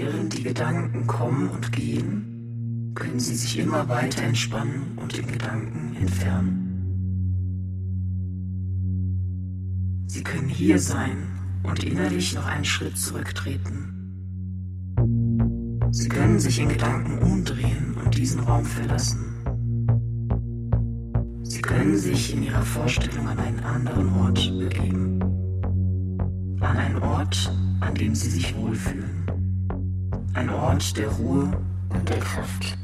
Während die Gedanken kommen und gehen, können Sie sich immer weiter entspannen und den Gedanken entfernen. Sie können hier sein und innerlich noch einen Schritt zurücktreten. Sie können sich in Gedanken umdrehen und diesen Raum verlassen. Sie können sich in Ihrer Vorstellung an einen anderen Ort begeben. An einen Ort, an dem Sie sich wohlfühlen. Ein Ort der Ruhe und der Kraft.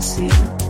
fantasy.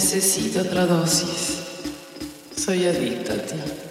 Necesito otra dosis. Soy adicta a ti.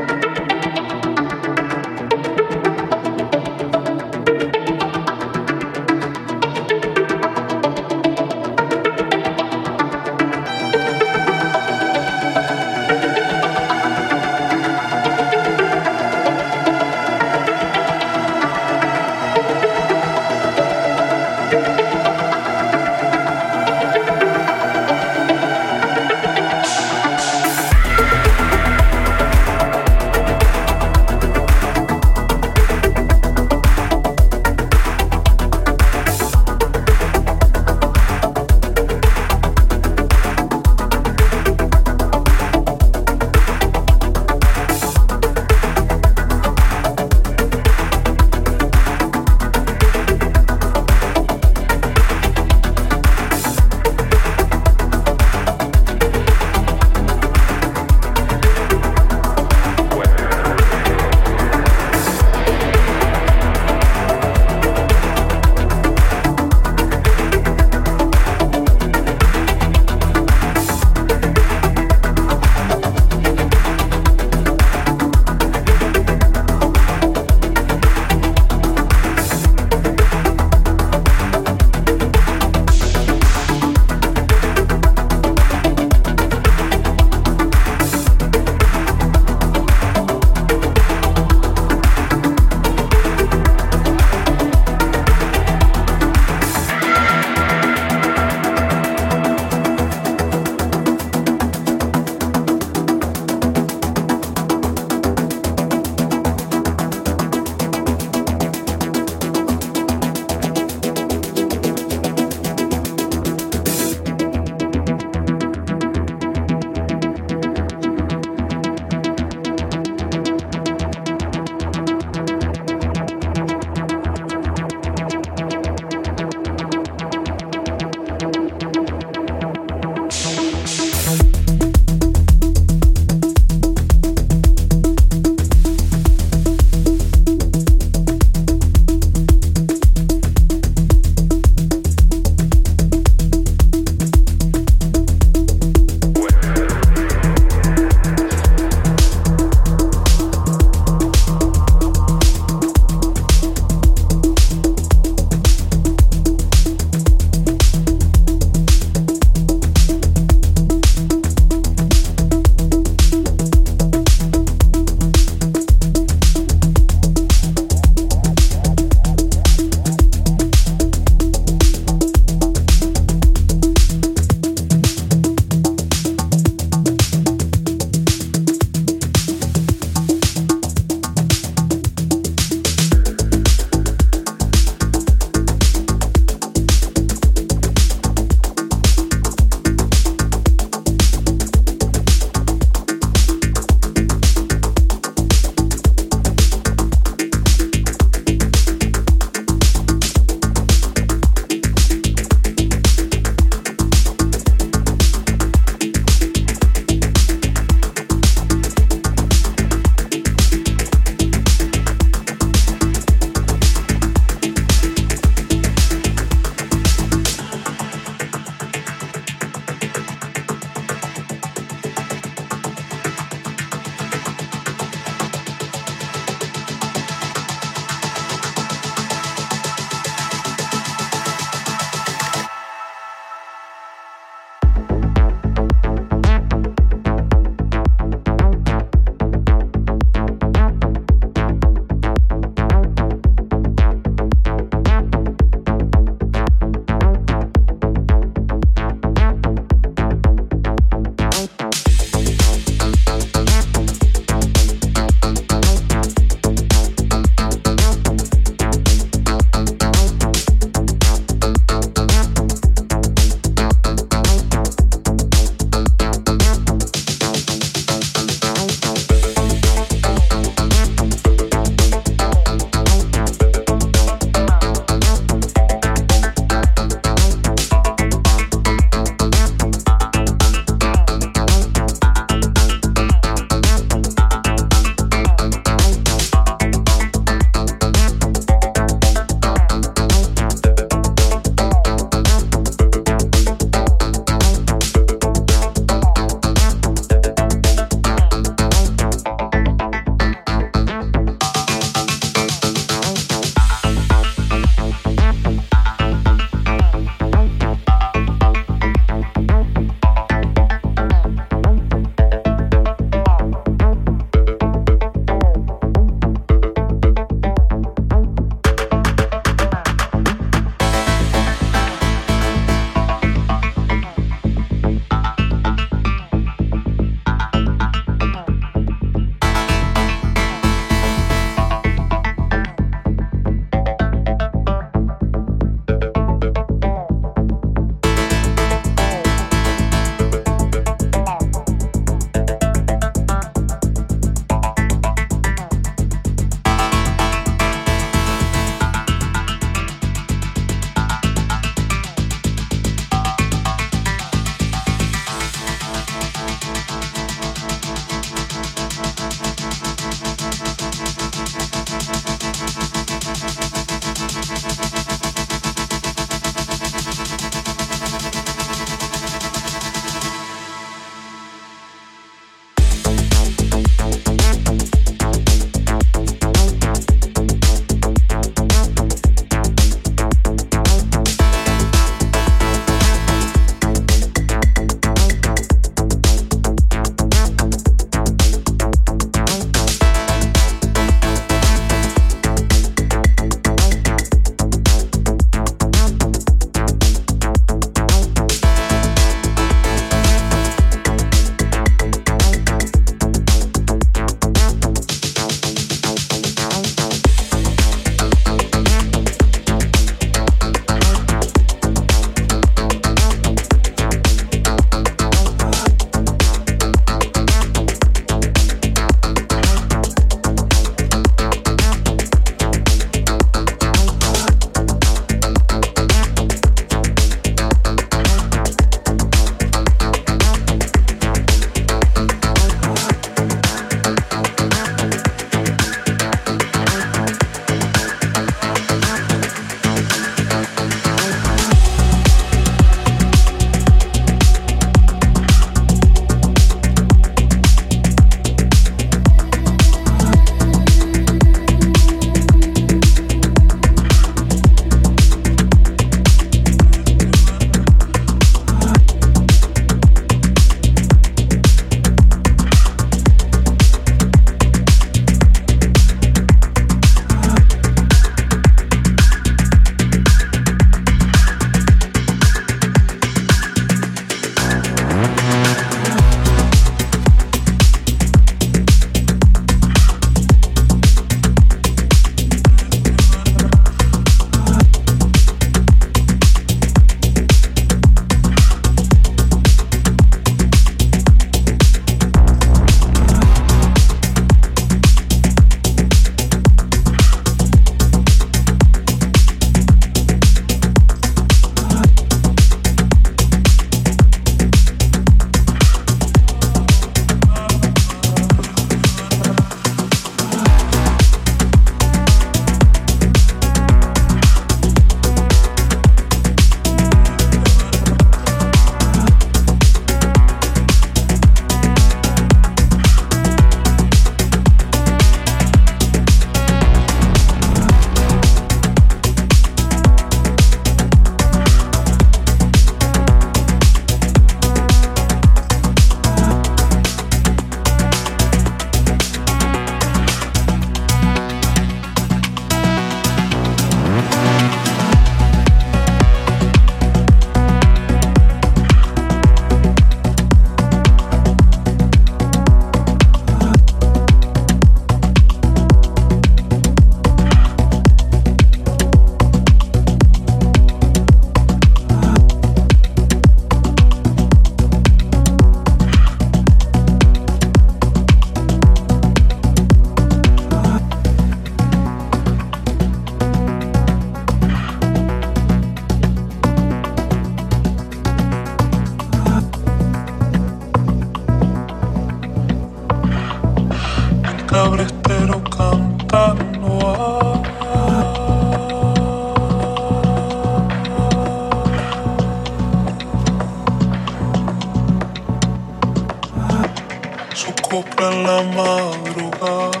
Copla en la madrugada,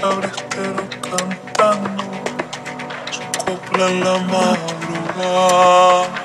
cabrestero cantando su copla en la madrugada.